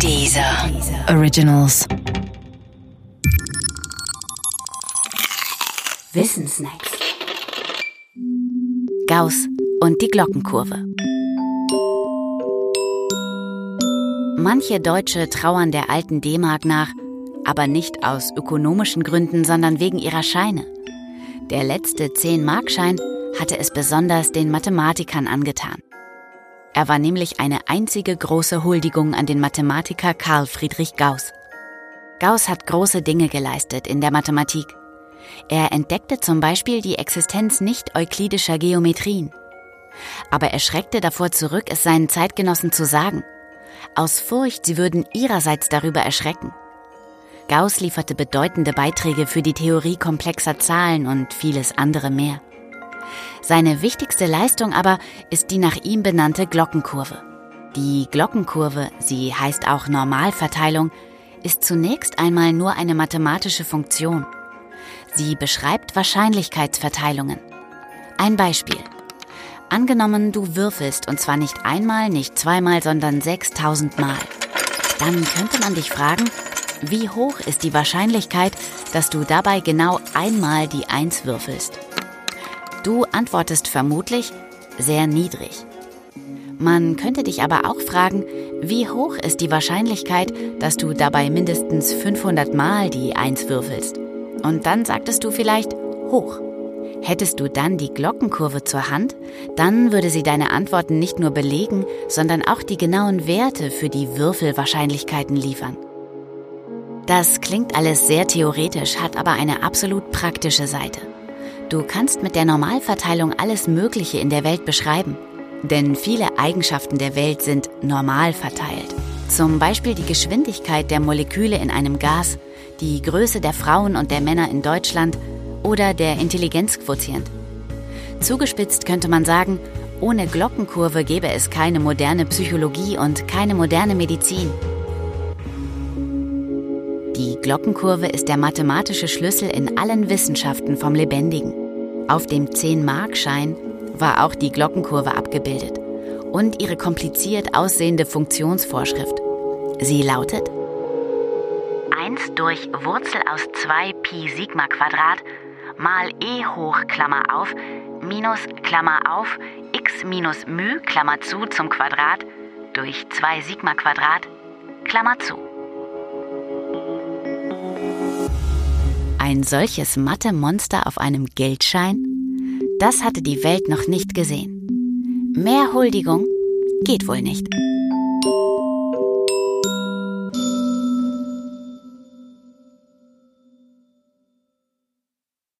Dieser Originals. Wissensnacks. Gauss und die Glockenkurve. Manche Deutsche trauern der alten D-Mark nach, aber nicht aus ökonomischen Gründen, sondern wegen ihrer Scheine. Der letzte 10-Markschein hatte es besonders den Mathematikern angetan. Er war nämlich eine einzige große Huldigung an den Mathematiker Karl Friedrich Gauss. Gauss hat große Dinge geleistet in der Mathematik. Er entdeckte zum Beispiel die Existenz nicht-euklidischer Geometrien. Aber er schreckte davor zurück, es seinen Zeitgenossen zu sagen, aus Furcht, sie würden ihrerseits darüber erschrecken. Gauss lieferte bedeutende Beiträge für die Theorie komplexer Zahlen und vieles andere mehr. Seine wichtigste Leistung aber ist die nach ihm benannte Glockenkurve. Die Glockenkurve, sie heißt auch Normalverteilung, ist zunächst einmal nur eine mathematische Funktion. Sie beschreibt Wahrscheinlichkeitsverteilungen. Ein Beispiel. Angenommen, du würfelst und zwar nicht einmal, nicht zweimal, sondern 6000 Mal. Dann könnte man dich fragen, wie hoch ist die Wahrscheinlichkeit, dass du dabei genau einmal die Eins würfelst? Du antwortest vermutlich sehr niedrig. Man könnte dich aber auch fragen, wie hoch ist die Wahrscheinlichkeit, dass du dabei mindestens 500 Mal die Eins würfelst? Und dann sagtest du vielleicht hoch. Hättest du dann die Glockenkurve zur Hand, dann würde sie deine Antworten nicht nur belegen, sondern auch die genauen Werte für die Würfelwahrscheinlichkeiten liefern. Das klingt alles sehr theoretisch, hat aber eine absolut praktische Seite. Du kannst mit der Normalverteilung alles Mögliche in der Welt beschreiben. Denn viele Eigenschaften der Welt sind normal verteilt. Zum Beispiel die Geschwindigkeit der Moleküle in einem Gas, die Größe der Frauen und der Männer in Deutschland oder der Intelligenzquotient. Zugespitzt könnte man sagen, ohne Glockenkurve gäbe es keine moderne Psychologie und keine moderne Medizin. Die Glockenkurve ist der mathematische Schlüssel in allen Wissenschaften vom Lebendigen. Auf dem 10-Markschein war auch die Glockenkurve abgebildet und ihre kompliziert aussehende Funktionsvorschrift. Sie lautet 1 durch Wurzel aus 2 Pi Sigma Quadrat mal e hoch Klammer auf minus Klammer auf x minus μ Klammer zu zum Quadrat durch 2 Sigma Quadrat Klammer zu. Ein solches Mathe-Monster auf einem Geldschein? Das hatte die Welt noch nicht gesehen. Mehr Huldigung geht wohl nicht.